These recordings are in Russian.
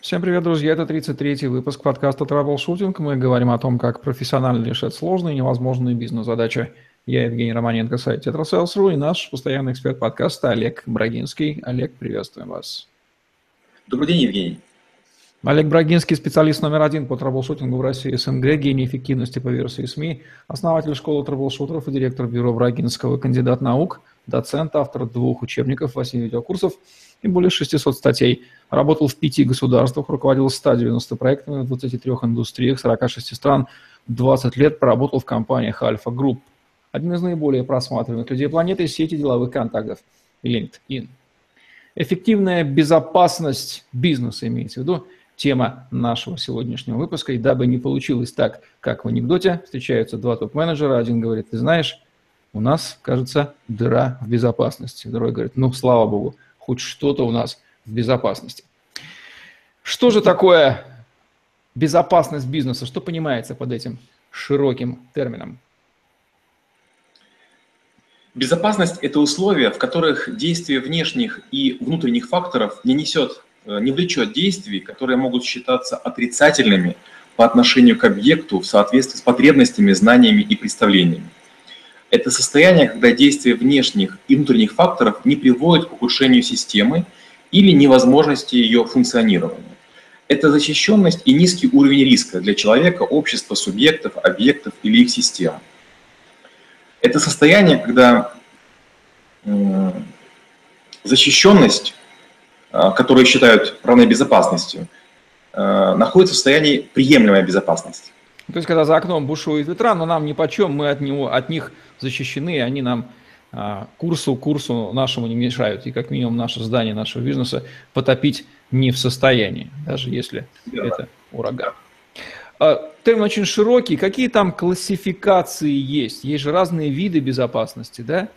Всем привет, друзья! Это 33-й выпуск подкаста «Траблшутинг». Мы говорим о том, как профессионально решать сложные и невозможные бизнес-задачи. Я Евгений Романенко, сайт Tetrasales.ru и наш постоянный эксперт подкаста Олег Брагинский. Олег, приветствуем вас. Добрый день, Евгений. Олег Брагинский, специалист номер один по траблшутингу в России СНГ, гений эффективности по версии СМИ, основатель школы траблшутеров и директор бюро Брагинского, кандидат наук, доцент, автор двух учебников, восьми видеокурсов – и более 600 статей. Работал в пяти государствах, руководил 190 проектами в 23 индустриях, 46 стран, 20 лет проработал в компаниях Альфа Групп. Один из наиболее просматриваемых людей планеты – сети деловых контактов LinkedIn. Эффективная безопасность бизнеса имеется в виду тема нашего сегодняшнего выпуска. И дабы не получилось так, как в анекдоте, встречаются два топ-менеджера. Один говорит, ты знаешь, у нас, кажется, дыра в безопасности. Второй говорит, ну, слава богу, хоть что-то у нас в безопасности. Что же такое безопасность бизнеса? Что понимается под этим широким термином? Безопасность – это условия, в которых действие внешних и внутренних факторов не несет, э, не влечет действий, которые могут считаться отрицательными по отношению к объекту в соответствии с потребностями, знаниями и представлениями. Это состояние, когда действие внешних и внутренних факторов не приводит к ухудшению системы или невозможности ее функционирования. Это защищенность и низкий уровень риска для человека, общества, субъектов, объектов или их систем. Это состояние, когда защищенность, а, которую считают равной безопасностью, а, находится в состоянии приемлемой безопасности. То есть, когда за окном бушует ветра, но нам ни по чем, мы от, него, от них защищены, и они нам а, курсу, курсу нашему не мешают. И как минимум наше здание нашего бизнеса потопить не в состоянии, даже если да. это ураган. А, термин очень широкий. Какие там классификации есть? Есть же разные виды безопасности, да?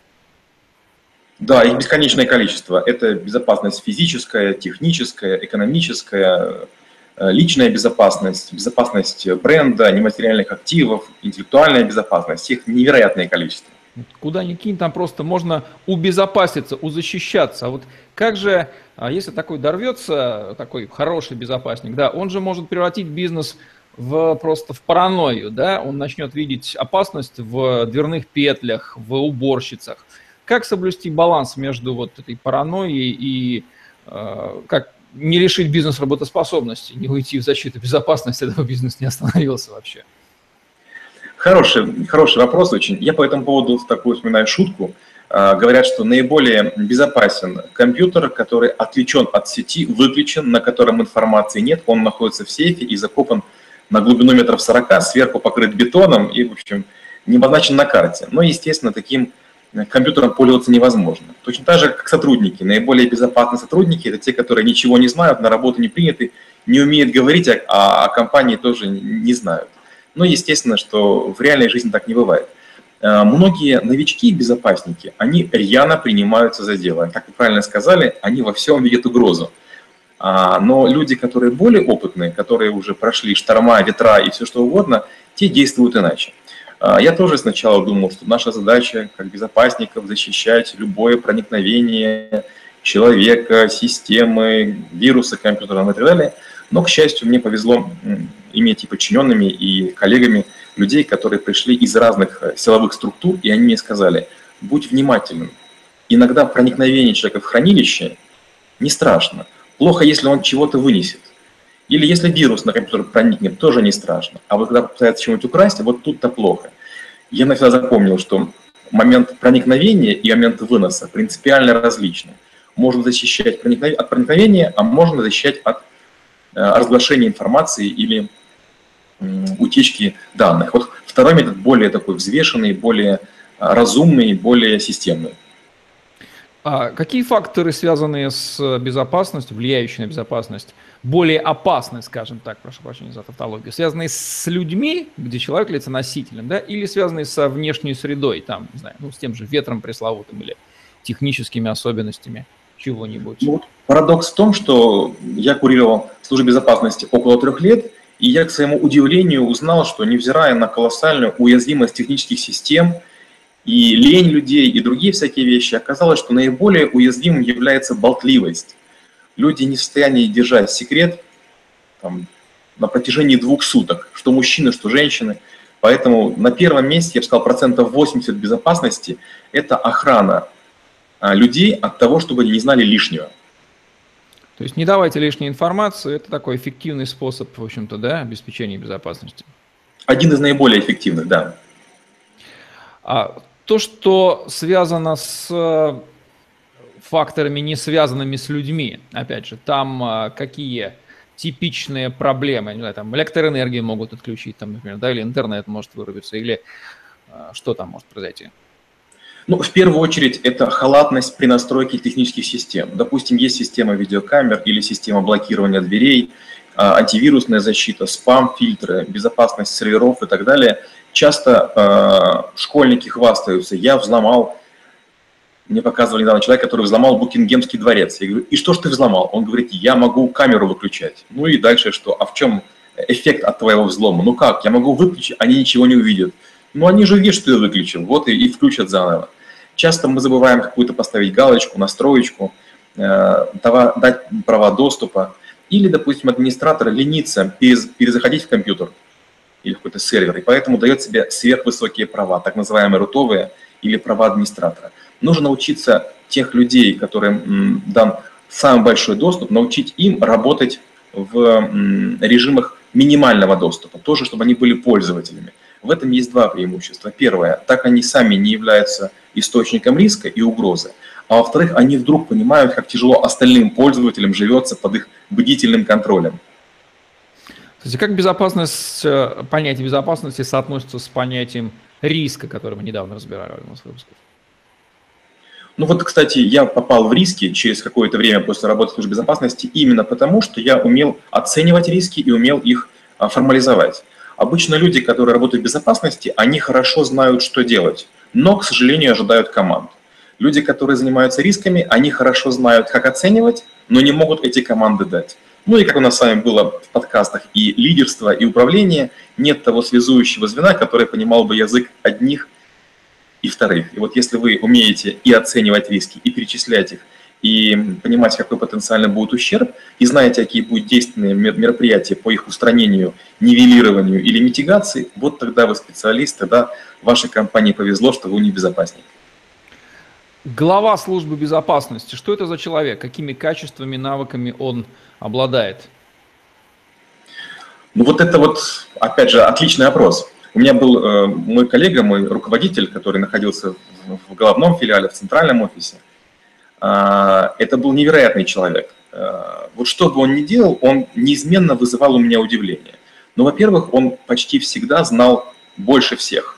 Да, их бесконечное количество. Это безопасность физическая, техническая, экономическая, личная безопасность, безопасность бренда, нематериальных активов, интеллектуальная безопасность, их невероятное количество. Куда ни кинь, там просто можно убезопаситься, узащищаться. А вот как же, а если такой дорвется, такой хороший безопасник, да, он же может превратить бизнес в просто в паранойю, да, он начнет видеть опасность в дверных петлях, в уборщицах. Как соблюсти баланс между вот этой паранойей и э, как не лишить бизнес работоспособности, не уйти в защиту безопасности, этого бизнес не остановился вообще? Хороший, хороший вопрос очень. Я по этому поводу такую вспоминаю шутку. А, говорят, что наиболее безопасен компьютер, который отвлечен от сети, выключен, на котором информации нет, он находится в сейфе и закопан на глубину метров 40, сверху покрыт бетоном и, в общем, не обозначен на карте. Но, естественно, таким компьютером пользоваться невозможно. Точно так же, как сотрудники. Наиболее безопасные сотрудники – это те, которые ничего не знают, на работу не приняты, не умеют говорить, а, а о компании тоже не знают. Но естественно, что в реальной жизни так не бывает. Э, многие новички и безопасники, они рьяно принимаются за дело. Как вы правильно сказали, они во всем видят угрозу. А, но люди, которые более опытные, которые уже прошли шторма, ветра и все что угодно, те действуют иначе. А, я тоже сначала думал, что наша задача как безопасников защищать любое проникновение человека, системы, вируса компьютера и так далее. Но, к счастью, мне повезло иметь и подчиненными, и коллегами людей, которые пришли из разных э, силовых структур, и они мне сказали, будь внимательным. Иногда проникновение человека в хранилище не страшно. Плохо, если он чего-то вынесет. Или если вирус на компьютер проникнет, тоже не страшно. А вот когда пытается чего-нибудь украсть, вот тут-то плохо. Я навсегда запомнил, что момент проникновения и момент выноса принципиально различны. Можно защищать от проникновения, а можно защищать от э, разглашения информации или утечки данных. Вот второй метод более такой взвешенный, более а, разумный, более системный. А какие факторы, связанные с безопасностью, влияющие на безопасность, более опасны, скажем так, прошу прощения за тавтологию, связанные с людьми, где человек является носителем, да, или связанные со внешней средой, там, не знаю, ну, с тем же ветром пресловутым или техническими особенностями чего-нибудь? Ну, парадокс в том, что я курировал службу безопасности около трех лет, и я, к своему удивлению, узнал, что невзирая на колоссальную уязвимость технических систем – и лень людей, и другие всякие вещи, оказалось, что наиболее уязвимым является болтливость. Люди не в состоянии держать секрет, там, на протяжении двух суток, что мужчины, что женщины. Поэтому на первом месте, я бы сказал, процентов 80 безопасности – это охрана а, людей от того, чтобы они не знали лишнего. То есть не давайте лишней информации, это такой эффективный способ, в общем-то, да, обеспечения безопасности. Один из наиболее эффективных, да. А то, что связано с э, факторами, не связанными с людьми, опять же, там а, какие типичные проблемы, не знаю, там электроэнергию могут отключить, там, например, да, или интернет может вырубиться, или а, что там может произойти? Ну, в первую очередь, это халатность при настройке технических систем. Допустим, есть система видеокамер или система блокирования дверей, антивирусная защита, спам-фильтры, безопасность серверов и так далее. Часто э, школьники хвастаются, я взломал, мне показывали недавно человек, который взломал Букингемский дворец. Я говорю, и что ж ты взломал? Он говорит, я могу камеру выключать. Ну и дальше что? А в чем эффект от твоего взлома? Ну как? Я могу выключить, они ничего не увидят. Ну они же видят, что ты выключил, вот и, и включат заново. Часто мы забываем какую-то поставить галочку, настроечку, э, дать права доступа. Или, допустим, администратор ленится перезаходить в компьютер или в какой-то сервер, и поэтому дает себе сверхвысокие права, так называемые рутовые или права администратора. Нужно научиться тех людей, которым дан самый большой доступ, научить им работать в режимах минимального доступа, тоже, чтобы они были пользователями. В этом есть два преимущества. Первое, так они сами не являются источником риска и угрозы. А во-вторых, они вдруг понимают, как тяжело остальным пользователям живется под их бдительным контролем. Кстати, как безопасность, э, понятие безопасности соотносится с понятием риска, который мы недавно разбирали в одном из выпусков? Ну вот, кстати, я попал в риски через какое-то время после работы в службе безопасности именно потому, что я умел оценивать риски и умел их а, формализовать. Обычно люди, которые работают в безопасности, они хорошо знают, что делать, но, к сожалению, ожидают команд. Люди, которые занимаются рисками, они хорошо знают, как оценивать, но не могут эти команды дать. Ну и как у нас с вами было в подкастах, и лидерство, и управление, нет того связующего звена, который понимал бы язык одних и вторых. И вот если вы умеете и оценивать риски, и перечислять их, и понимать, какой потенциально будет ущерб, и знаете, какие будут действенные мероприятия по их устранению, нивелированию или митигации, вот тогда вы специалист, тогда вашей компании повезло, что вы не безопасник. Глава службы безопасности, что это за человек? Какими качествами, навыками он обладает? Ну вот это вот, опять же, отличный опрос. У меня был э, мой коллега, мой руководитель, который находился в, головном филиале, в центральном офисе. А, это был невероятный человек. А, вот что бы он ни делал, он неизменно вызывал у меня удивление. Но, во-первых, он почти всегда знал больше всех.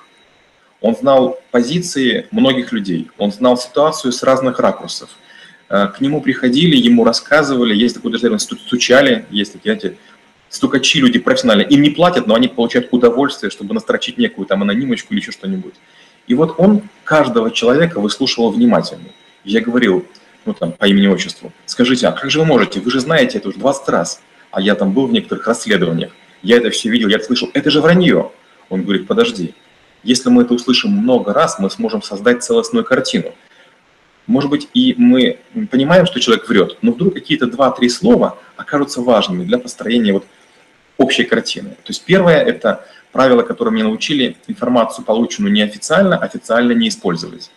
Он знал позиции многих людей, он знал ситуацию с разных ракурсов. А, к нему приходили, ему рассказывали, есть такой термин «стучали», есть такие, знаете, стукачи люди профессиональные, им не платят, но они получают удовольствие, чтобы настрочить некую там анонимочку или еще что-нибудь. И вот он каждого человека выслушивал внимательно. Я говорил, ну там, по имени-отчеству, скажите, а как же вы можете? Вы же знаете это уже 20 раз. А я там был в некоторых расследованиях. Я это все видел, я это слышал. Это же вранье. Он говорит, подожди. Если мы это услышим много раз, мы сможем создать целостную картину. Может быть, и мы понимаем, что человек врет, но вдруг какие-то два-три слова окажутся важными для построения вот общей картины. То есть первое – это правило, которое мне научили, информацию, полученную неофициально, официально не использовать.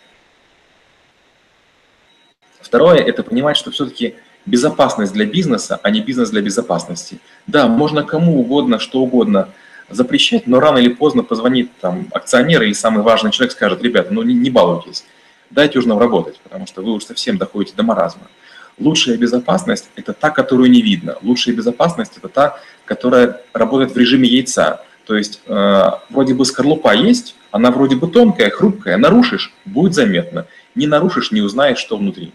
Второе – это понимать, что все-таки безопасность для бизнеса, а не бизнес для безопасности. Да, можно кому угодно, что угодно запрещать, но рано или поздно позвонит там акционер или самый важный человек, скажет, ребята, ну не, не балуйтесь, дайте уже нам работать, потому что вы уж совсем доходите до маразма. Лучшая безопасность – это та, которую не видно. Лучшая безопасность – это та, которая работает в режиме яйца. То есть э, вроде бы скорлупа есть, она вроде бы тонкая, хрупкая, нарушишь – будет заметно. Не нарушишь – не узнаешь, что внутри.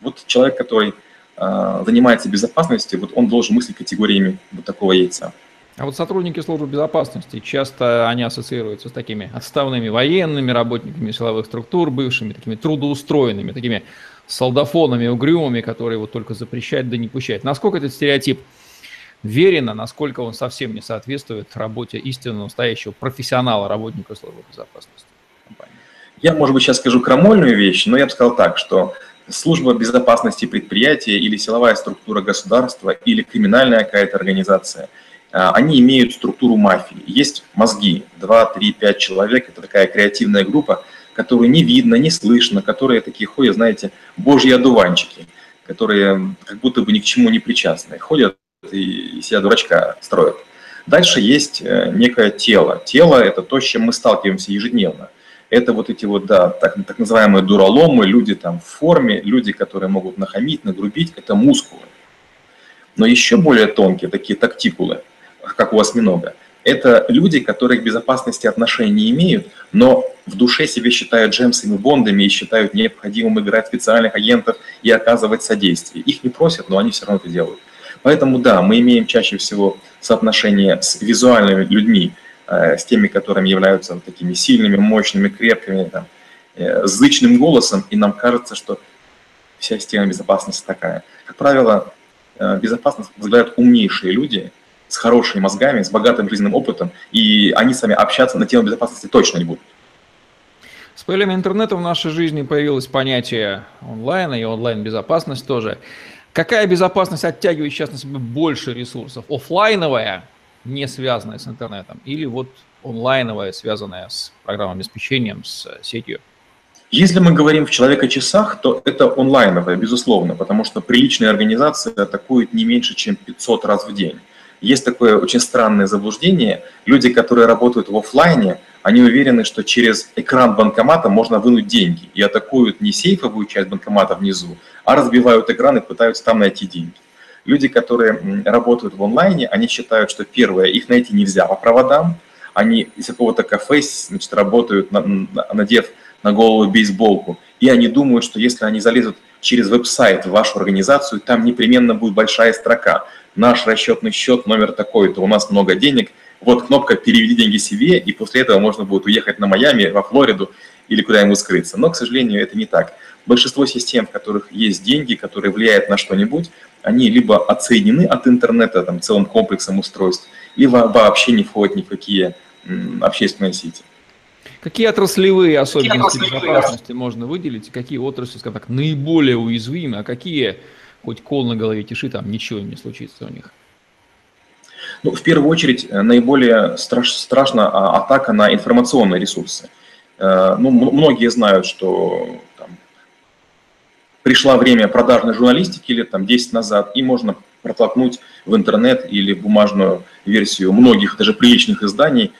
Вот человек, который э, занимается безопасностью, вот он должен мыслить категориями вот такого яйца. А вот сотрудники службы безопасности, часто они ассоциируются с такими отставными военными работниками силовых структур, бывшими такими трудоустроенными, такими солдафонами, угрюмыми, которые вот только запрещают да не пущают. Насколько этот стереотип верен, а насколько он совсем не соответствует работе истинно настоящего профессионала, работника службы безопасности? Я, может быть, сейчас скажу крамольную вещь, но я бы сказал так, что служба безопасности предприятия или силовая структура государства или криминальная какая-то организация, они имеют структуру мафии. Есть мозги, 2, 3, 5 человек, это такая креативная группа, которую не видно, не слышно, которые такие ходят, знаете, божьи одуванчики, которые как будто бы ни к чему не причастны, ходят и себя дурачка строят. Дальше есть э, некое тело. Тело – это то, с чем мы сталкиваемся ежедневно. Это вот эти вот, да, так, так называемые дураломы, люди там в форме, люди, которые могут нахамить, нагрубить, это мускулы. Но еще более тонкие, такие тактикулы, как у осьминога, это люди, которые к безопасности отношения не имеют, но в душе себе считают Джемсами Бондами и считают необходимым играть специальных агентов и оказывать содействие. Их не просят, но они все равно это делают. Поэтому да, мы имеем чаще всего соотношение с визуальными людьми, э, с теми, которыми являются такими сильными, мощными, крепкими, там, э, зычным голосом, и нам кажется, что вся система безопасности такая. Как правило, э, безопасность возглавляют умнейшие люди с хорошими мозгами, с богатым жизненным опытом, и они сами общаться на тему безопасности точно не будут. С появлением интернета в нашей жизни появилось понятие онлайна и онлайн-безопасность тоже. Какая безопасность оттягивает сейчас на себя больше ресурсов? Офлайновая, не связанная с интернетом, или вот онлайновая, связанная с программным обеспечением, с сетью? Если мы говорим в человека-часах, то это онлайновая, безусловно, потому что приличные организации атакуют не меньше, чем 500 раз в день. Есть такое очень странное заблуждение. Люди, которые работают в офлайне, они уверены, что через экран банкомата можно вынуть деньги и атакуют не сейфовую часть банкомата внизу, а разбивают экран и пытаются там найти деньги. Люди, которые работают в онлайне, они считают, что первое, их найти нельзя по проводам, они из какого-то кафе значит, работают, надев на голову бейсболку, и они думают, что если они залезут через веб-сайт в вашу организацию, там непременно будет большая строка. Наш расчетный счет номер такой-то, у нас много денег, вот кнопка «Переведи деньги себе», и после этого можно будет уехать на Майами, во Флориду или куда-нибудь скрыться. Но, к сожалению, это не так. Большинство систем, в которых есть деньги, которые влияют на что-нибудь, они либо отсоединены от интернета там, целым комплексом устройств, либо вообще не входят ни в какие общественные сети. Какие отраслевые особенности какие безопасности можно выделить, и какие отрасли, скажем так, наиболее уязвимы, а какие, хоть кол на голове тиши, там ничего не случится у них? Ну, в первую очередь, э, наиболее страш, страшна а, атака на информационные ресурсы. Э, ну, многие знают, что там, пришло время продажной журналистики лет там, 10 назад, и можно протолкнуть в интернет или бумажную версию многих, даже приличных изданий,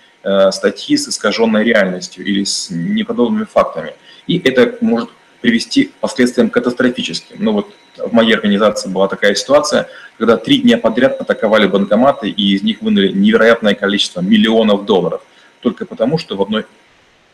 статьи с искаженной реальностью или с неправдоподобными фактами. И это может привести к последствиям катастрофическим. Ну вот в моей организации была такая ситуация, когда три дня подряд атаковали банкоматы, и из них вынули невероятное количество миллионов долларов. Только потому, что в одной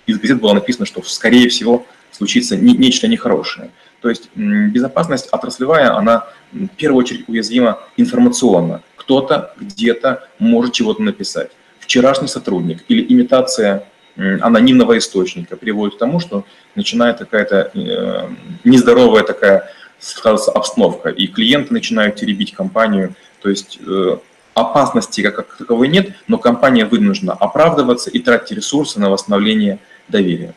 из газет было написано, что, скорее всего, случится нечто нехорошее. То есть безопасность отраслевая, она в первую очередь уязвима информационно. Кто-то где-то может чего-то написать. Вчерашний сотрудник или имитация анонимного источника приводит к тому, что начинает какая-то э, нездоровая такая складывается обстановка, и клиенты начинают теребить компанию. То есть э, опасности как, как таковой нет, но компания вынуждена оправдываться и тратить ресурсы на восстановление доверия.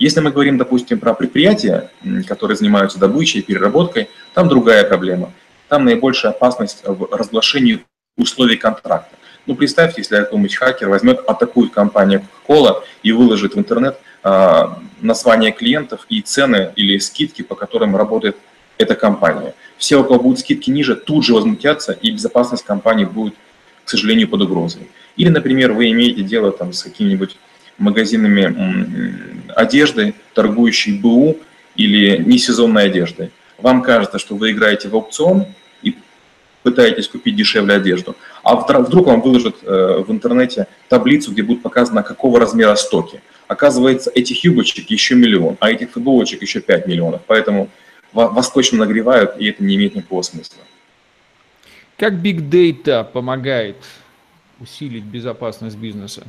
Если мы говорим, допустим, про предприятия, которые занимаются добычей, переработкой, там другая проблема. Там наибольшая опасность в разглашении условий контракта. Ну, представьте, если какой-нибудь хакер возьмет, атакует компанию Coca-Cola и выложит в интернет а, название клиентов и цены или скидки, по которым работает эта компания. Все, у кого будут скидки ниже, тут же возмутятся, и безопасность компании будет, к сожалению, под угрозой. Или, например, вы имеете дело там, с какими-нибудь магазинами одежды, торгующей БУ или несезонной одеждой. Вам кажется, что вы играете в аукцион пытаетесь купить дешевле одежду, а вдруг вам выложат э, в интернете таблицу, где будет показано, какого размера стоки. Оказывается, этих юбочек еще миллион, а этих футболочек еще 5 миллионов. Поэтому вас точно нагревают, и это не имеет никакого смысла. Как Big Data помогает усилить безопасность бизнеса?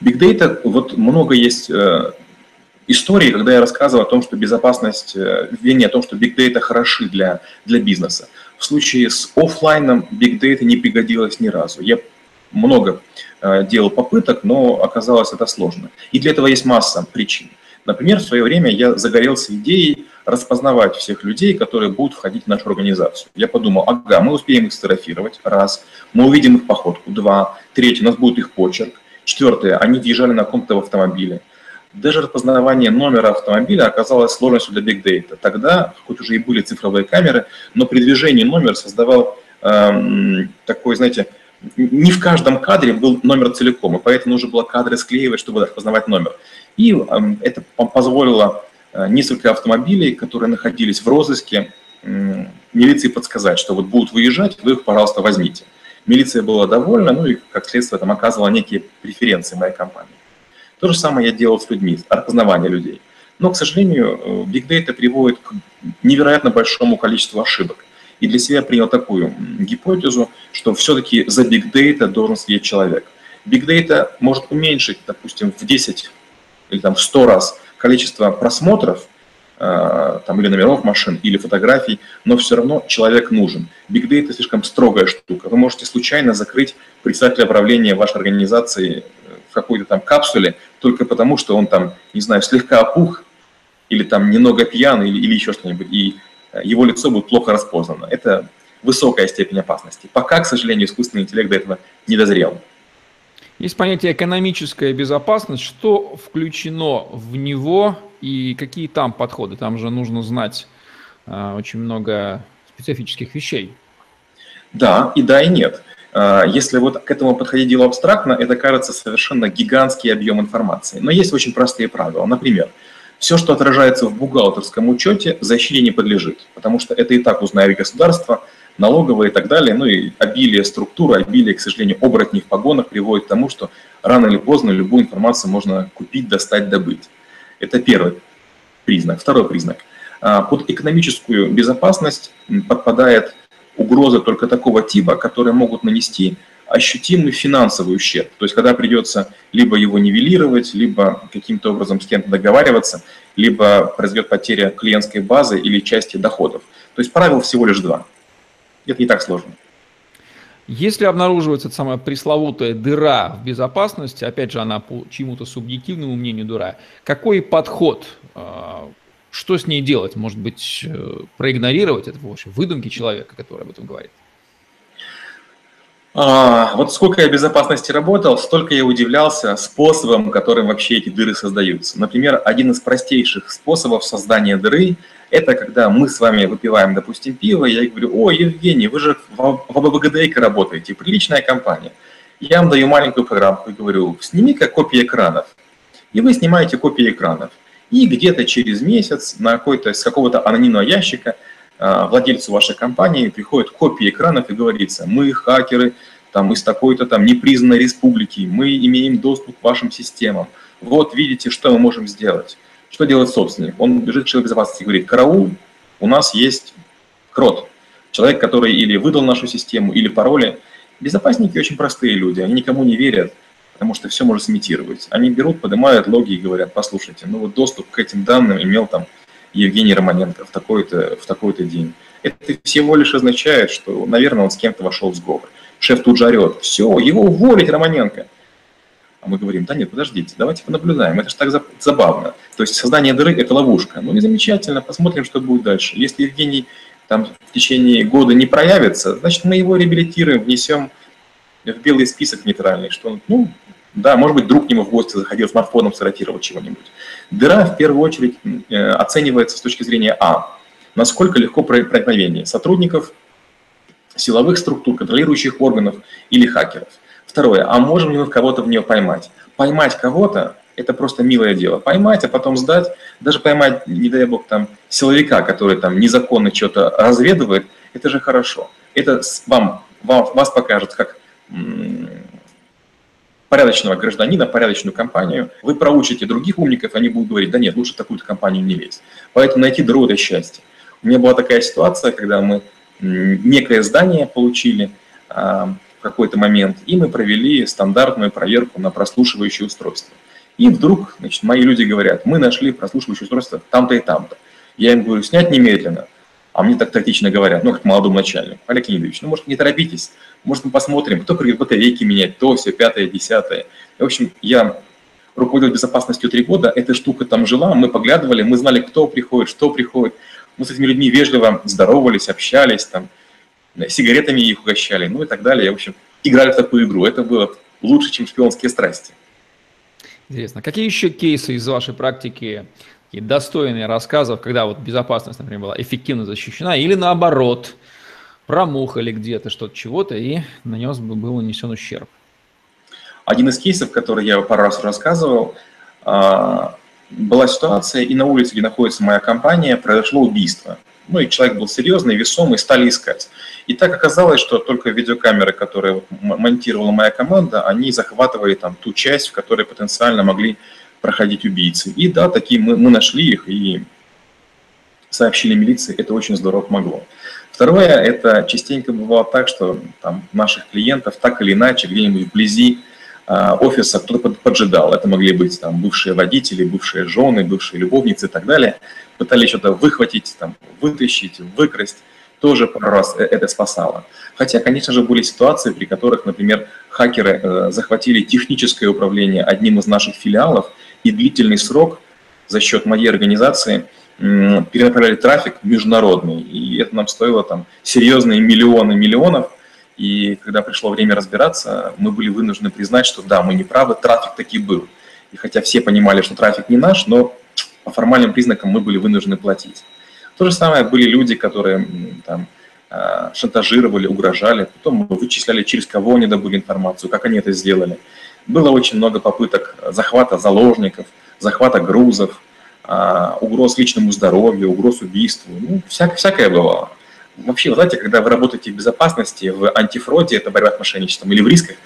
Big Data, вот много есть э, историй, когда я рассказывал о том, что безопасность, э, вернее, о том, что Big Data хороши для, для бизнеса. В случае с офлайном Big Data не пригодилось ни разу. Я много э, делал попыток, но оказалось это сложно. И для этого есть масса причин. Например, в свое время я загорелся идеей распознавать всех людей, которые будут входить в нашу организацию. Я подумал, ага, мы успеем их сфотографировать, раз, мы увидим их походку, два, третье, у нас будет их почерк, четвертое, они въезжали на каком-то автомобиле. Даже распознавание номера автомобиля оказалось сложностью для Big Data. Тогда, хоть уже и были цифровые камеры, но при движении номер создавал эм, такой, знаете, не в каждом кадре был номер целиком, и поэтому нужно было кадры склеивать, чтобы распознавать номер. И эм, это позволило э, несколько автомобилей, которые находились в розыске, милиции подсказать, что вот будут выезжать, вы их, пожалуйста, возьмите. Милиция была довольна, ну и, как следствие, там оказывала некие преференции моей компании. То же самое я делал с людьми, распознавание людей. Но, к сожалению, э, Big Data приводит к невероятно большому количеству ошибок. И для себя принял такую гипотезу, что все-таки за Big Data должен сидеть человек. Big Data может уменьшить, допустим, в 10 или там в 100 раз количество просмотров э, там, или номеров машин, или фотографий, но все равно человек нужен. Big Data слишком строгая штука. Вы можете случайно закрыть председателя правления вашей организации в какой-то там капсуле только потому, что он там, не знаю, слегка опух, или там немного пьян, или, или еще что-нибудь, и э, его лицо будет плохо распознано. Это высокая степень опасности. Пока, к сожалению, искусственный интеллект до этого не дозрел. Есть понятие экономическая безопасность. Что включено в него и какие там подходы? Там же нужно знать э, очень много специфических вещей. Да, и да, и нет. А, если вот к этому подходить дело абстрактно, это кажется совершенно гигантский объем информации. Но есть очень простые правила. Например, все, что отражается в бухгалтерском учете, защите не подлежит, потому что это и так узнает государство, налоговые и так далее, ну и обилие структуры, обилие, к сожалению, оборотней в погонах приводит к тому, что рано или поздно любую информацию можно купить, достать, добыть. Это первый признак. Второй признак. А, под экономическую безопасность подпадает угрозы только такого типа, которые могут нанести ощутимый финансовый ущерб. То есть когда придется либо его нивелировать, либо каким-то образом с кем-то договариваться, либо произойдет потеря клиентской базы или части доходов. То есть правил всего лишь два. Это не так сложно. Если обнаруживается эта самая пресловутая дыра в безопасности, опять же, она по чему-то субъективному мнению дыра, какой подход, а, что с ней делать? Может быть, э, проигнорировать это вообще выдумки человека, который об этом говорит? А, вот сколько я в безопасности работал, столько я удивлялся способом, которым вообще эти дыры создаются. Например, один из простейших способов создания дыры это когда мы с вами выпиваем, допустим, пиво, я говорю, о, Евгений, вы же в АБГДЭК работаете, приличная компания. Я вам даю маленькую программку и говорю, сними-ка копии экранов. И вы снимаете копии экранов. И где-то через месяц на какой-то, с какого-то анонимного ящика а, владельцу вашей компании приходят копии экранов и говорится, мы хакеры там, из такой-то там непризнанной республики, мы имеем доступ к вашим системам. Вот видите, что мы можем сделать. Что делает собственник? Он бежит к человеку безопасности и говорит, караул, у нас есть крот. Человек, который или выдал нашу систему, или пароли. Безопасники очень простые люди, они никому не верят, потому что все может сымитировать. Они берут, поднимают логи и говорят, послушайте, ну вот доступ к этим данным имел там Евгений Романенко в такой-то в такой-то день. Это всего лишь означает, что, наверное, он с кем-то вошел в сговор. Шеф тут же орет, все, его уволить, Романенко. А мы говорим, да нет, подождите, давайте понаблюдаем, это же так забавно. То есть создание дыры – это ловушка. Ну, не замечательно, посмотрим, что будет дальше. Если Евгений там в течение года не проявится, значит, мы его реабилитируем, внесем в белый список нейтральный, что он, ну, да, может быть, друг к нему в гости заходил, смартфоном саратировал чего-нибудь. Дыра, в первую очередь, э, оценивается с точки зрения А. Насколько легко проникновение сотрудников, силовых структур, контролирующих органов или хакеров. Второе, а можем ли мы кого-то в нее поймать? Поймать кого-то – это просто милое дело. Поймать, а потом сдать, даже поймать, не дай бог, там, силовика, который там незаконно что-то разведывает, это же хорошо. Это вам, вам вас покажет как порядочного гражданина, порядочную компанию. Вы проучите других умников, они будут говорить, да нет, лучше такую-то компанию не лезть. Поэтому найти это счастье. У меня была такая ситуация, когда мы некое здание получили, а, какой-то момент, и мы провели стандартную проверку на прослушивающее устройство. И вдруг значит, мои люди говорят, мы нашли прослушивающее устройство там-то и там-то. Я им говорю, снять немедленно. А мне так тактично говорят, ну, как молодому начальнику, Олег Леонидович, ну, может, не торопитесь, может, мы посмотрим, кто придет батарейки менять, то, все, пятое, десятое. В общем, я руководил безопасностью три года, эта штука там жила, мы поглядывали, мы знали, кто приходит, что приходит. Мы с этими людьми вежливо здоровались, общались, там, сигаретами их угощали, ну и так далее. В общем, играли в такую игру. Это было лучше, чем шпионские страсти. Интересно. Какие еще кейсы из вашей практики и достойные рассказов, когда вот безопасность, например, была эффективно защищена, или наоборот, промухали где-то что-то чего-то, и нанес бы был нанесен ущерб? Один из кейсов, который я пару раз рассказывал, а, была ситуация, и на улице, где находится моя компания, произошло убийство. Ну и человек был серьезный, весомый, стали искать. И так оказалось, что только видеокамеры, которые монтировала моя команда, они захватывали там ту часть, в которой потенциально могли проходить убийцы. И да, такие мы, мы нашли их и сообщили милиции, это очень здорово помогло. Второе, это частенько бывало так, что там наших клиентов так или иначе где-нибудь вблизи а, офиса кто-то поджидал. Это могли быть там бывшие водители, бывшие жены, бывшие любовницы и так далее. Пытались что-то выхватить, там, вытащить, выкрасть. Тоже пару раз э, это спасало. Хотя, конечно же, были ситуации, при которых, например, хакеры э, захватили техническое управление одним из наших филиалов и длительный срок за счет моей организации перенаправляли трафик международный. И это нам стоило там серьезные миллионы миллионов – и когда пришло время разбираться, мы были вынуждены признать, что да, мы не правы, трафик таки был. И хотя все понимали, что трафик не наш, но по формальным признакам мы были вынуждены платить. То же самое были люди, которые там, а, шантажировали, угрожали, потом мы вычисляли, через кого они добыли информацию, как они это сделали. Было очень много попыток захвата заложников, захвата грузов, а, угроз личному здоровью, угроз убийству. Ну, всякое, всякое бывало. Вообще, вы знаете, когда вы работаете в безопасности, в антифроде, это борьба с мошенничеством, или в рисках,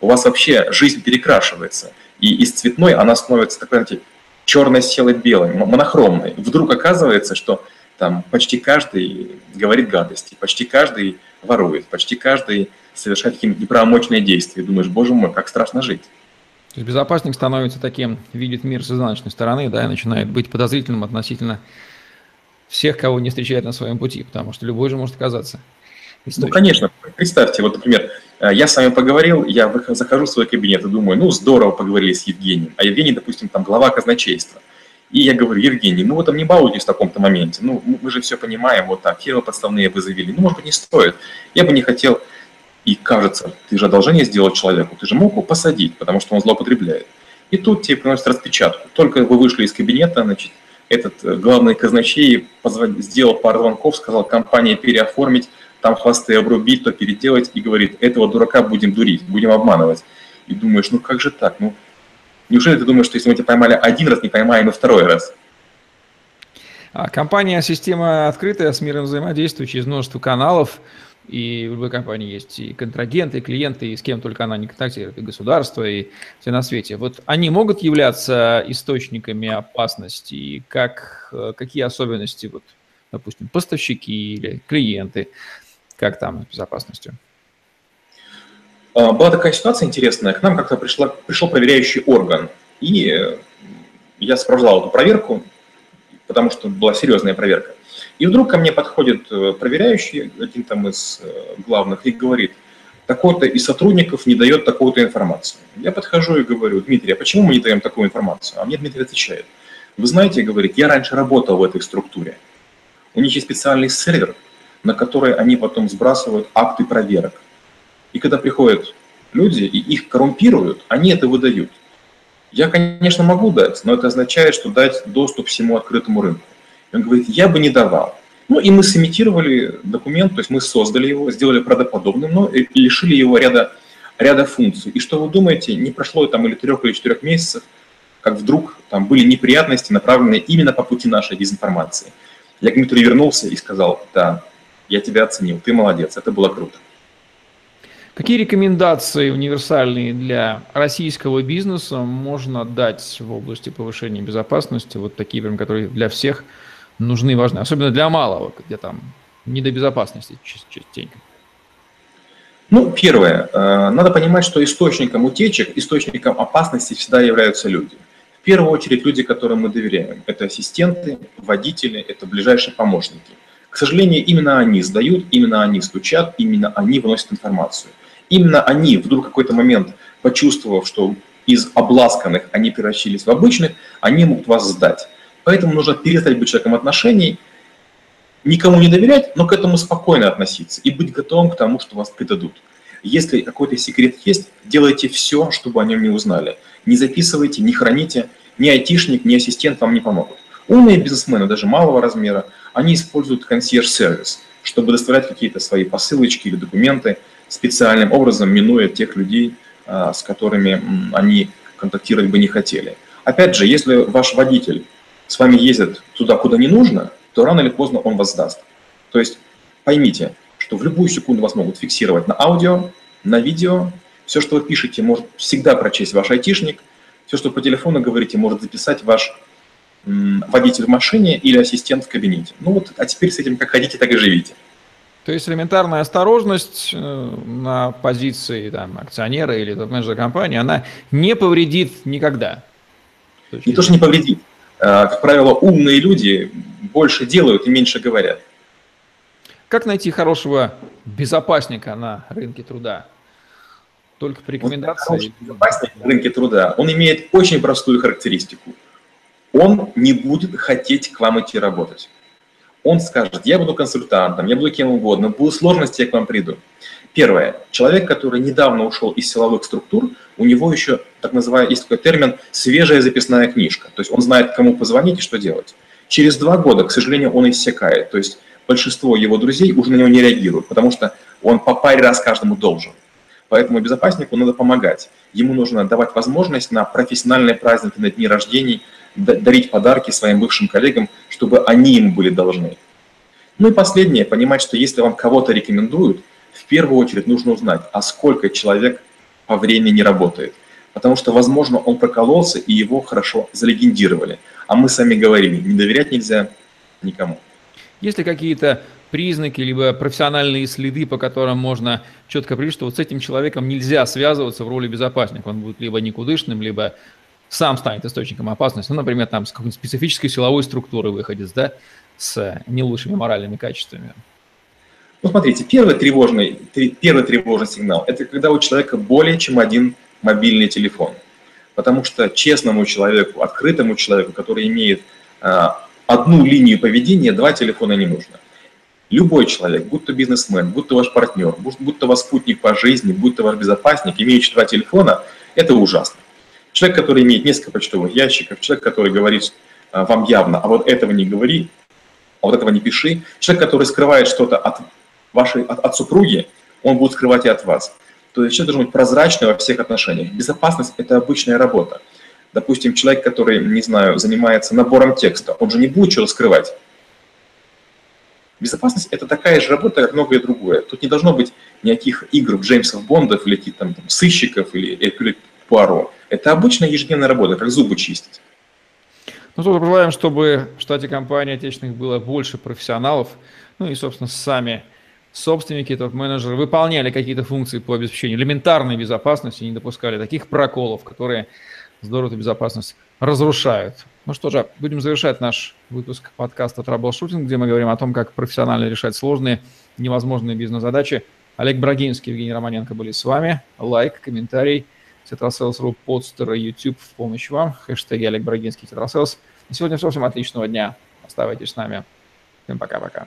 у вас вообще жизнь перекрашивается. И из цветной она становится такой, знаете, черной села белой, монохромной. Вдруг оказывается, что там почти каждый говорит гадости, почти каждый ворует, почти каждый совершает какие-то неправомочные действия. И думаешь, боже мой, как страшно жить. То есть безопасник становится таким, видит мир с изнаночной стороны, да, и начинает быть подозрительным относительно всех, кого не встречает на своем пути, потому что любой же может оказаться. Ну, конечно. Представьте, вот, например, э, я с вами поговорил, я захожу в свой кабинет и думаю, ну, здорово поговорили с Евгением. А Евгений, допустим, там глава казначейства. И я говорю, Евгений, ну, вот там не балуйтесь в таком-то моменте. Ну, мы же все понимаем, вот так, фирмы подставные вы завели. Ну, может быть, не стоит. Я бы не хотел, и кажется, ты же одолжение сделал человеку, ты же мог его посадить, потому что он злоупотребляет. И тут тебе приносят распечатку. Только вы вышли из кабинета, значит, этот э, главный казначей позвонил, сделал пару звонков, сказал компании переоформить, там хвосты обрубить, то переделать, и говорит, этого дурака будем дурить, будем обманывать. И думаешь, ну как же так? Ну, неужели ты думаешь, что если мы тебя поймали один раз, не поймаем и второй раз? А компания «Система открытая» с миром взаимодействует через множество каналов. И в любой компании есть и контрагенты, и клиенты, и с кем только она не контактирует, и государство, и все на свете. Вот они могут являться источниками опасности, как, э, какие особенности, вот, допустим, поставщики или клиенты, как там с безопасностью? А, была такая ситуация интересная. К нам как-то пришла, пришел проверяющий орган, и я сопровождал эту проверку, потому что была серьезная проверка. И вдруг ко мне подходит э, проверяющий, один там из э, главных, и говорит, такой-то из сотрудников не дает такую-то информацию. Я подхожу и говорю, Дмитрий, а почему мы не даем такую информацию? А мне Дмитрий отвечает, вы знаете, говорит, я раньше работал в этой структуре. У них есть специальный сервер, на который они потом сбрасывают акты проверок. И когда приходят люди и их коррумпируют, они это выдают. Я, конечно, могу дать, но это означает, что дать доступ всему открытому рынку. Он говорит, я бы не давал. Ну и мы сымитировали документ, то есть мы создали его, сделали правдоподобным, но лишили его ряда, ряда функций. И что вы думаете, не прошло там или трех, или четырех месяцев, как вдруг там были неприятности, направленные именно по пути нашей дезинформации. Я к Дмитрию вернулся и сказал, да, я тебя оценил, ты молодец, это было круто. Какие рекомендации универсальные для российского бизнеса можно дать в области повышения безопасности, вот такие, прям, которые для всех – нужны важны, особенно для малого, где там не до безопасности частенько? Ну, первое, э, надо понимать, что источником утечек, источником опасности всегда являются люди. В первую очередь люди, которым мы доверяем. Это ассистенты, водители, это ближайшие помощники. К сожалению, именно они сдают, именно они стучат, именно они выносят информацию. Именно они, вдруг какой-то момент, почувствовав, что из обласканных они превращились в обычных, они могут вас сдать. Поэтому нужно перестать быть человеком отношений, никому не доверять, но к этому спокойно относиться и быть готовым к тому, что вас предадут. Если какой-то секрет есть, делайте все, чтобы о нем не узнали. Не записывайте, не храните. Ни айтишник, ни ассистент вам не помогут. Умные бизнесмены, даже малого размера, они используют консьерж-сервис, чтобы доставлять какие-то свои посылочки или документы специальным образом, минуя тех людей, а, с которыми они контактировать бы не хотели. Опять же, если ваш водитель с вами ездит туда, куда не нужно, то рано или поздно он вас сдаст. То есть поймите, что в любую секунду вас могут фиксировать на аудио, на видео. Все, что вы пишете, может всегда прочесть ваш айтишник. Все, что по телефону говорите, может записать ваш водитель в машине или ассистент в кабинете. Ну вот, а теперь с этим как хотите, так и живите. То есть элементарная осторожность э, на позиции там, акционера или менеджера компании, она не повредит никогда. Не то, что не повредит. А, как правило, умные люди больше делают и меньше говорят. Как найти хорошего безопасника на рынке труда? Только по рекомендации? Безопасник на рынке труда, он имеет очень простую характеристику. Он не будет хотеть к вам идти работать. Он скажет, я буду консультантом, я буду кем угодно, будут сложности, я к вам приду. Первое. Человек, который недавно ушел из силовых структур, у него еще, так называемый, есть такой термин, свежая записная книжка. То есть он знает, кому позвонить и что делать. Через два года, к сожалению, он иссякает. То есть большинство его друзей уже на него не реагируют, потому что он по паре раз каждому должен. Поэтому безопаснику надо помогать. Ему нужно давать возможность на профессиональные праздники, на дни рождений, дарить подарки своим бывшим коллегам, чтобы они ему были должны. Ну и последнее, понимать, что если вам кого-то рекомендуют, в первую очередь нужно узнать, а сколько человек по времени работает. Потому что, возможно, он прокололся, и его хорошо залегендировали. А мы сами говорили, не доверять нельзя никому. Есть ли какие-то признаки, либо профессиональные следы, по которым можно четко определить, что вот с этим человеком нельзя связываться в роли безопасника. Он будет либо никудышным, либо сам станет источником опасности. Ну, например, там с какой-нибудь специфической силовой структуры выходит, да, с не лучшими моральными качествами. Ну, смотрите, первый тревожный, первый тревожный сигнал – это когда у человека более чем один мобильный телефон. Потому что честному человеку, открытому человеку, который имеет а, одну линию поведения, два телефона не нужно. Любой человек, будь то бизнесмен, будь то ваш партнер, будь, будь то ваш спутник по жизни, будь то ваш безопасник, имеющий два телефона, это ужасно. Человек, который имеет несколько почтовых ящиков, человек, который говорит а, вам явно, а вот этого не говори, а вот этого не пиши. Человек, который скрывает что-то от вашей, от, от супруги, он будет скрывать и от вас. То есть человек должен быть прозрачный во всех отношениях. Безопасность – это обычная работа. Допустим, человек, который, не знаю, занимается набором текста, он же не будет что-то скрывать. Безопасность – это такая же работа, как многое другое. Тут не должно быть никаких игр Джеймсов Бондов или каких-то там, там сыщиков или Эркюля Пуаро. Это обычная ежедневная работа, как зубы чистить. Ну, что пожелаем, чтобы в штате компании отечественных было больше профессионалов, ну и, собственно, сами собственники, топ-менеджеры выполняли какие-то функции по обеспечению элементарной безопасности, не допускали таких проколов, которые здорово эту безопасность разрушают. Ну что же, будем завершать наш выпуск подкаста «Траблшутинг», где мы говорим о том, как профессионально решать сложные, невозможные бизнес-задачи. Олег Брагинский, Евгений Романенко были с вами. Лайк, комментарий, Tetrasales.ru, Podster, YouTube в помощь вам. Хэштеги Олег Брагинский, Tetrasales. На сегодня все. Всем отличного дня. Оставайтесь с нами. Всем пока-пока.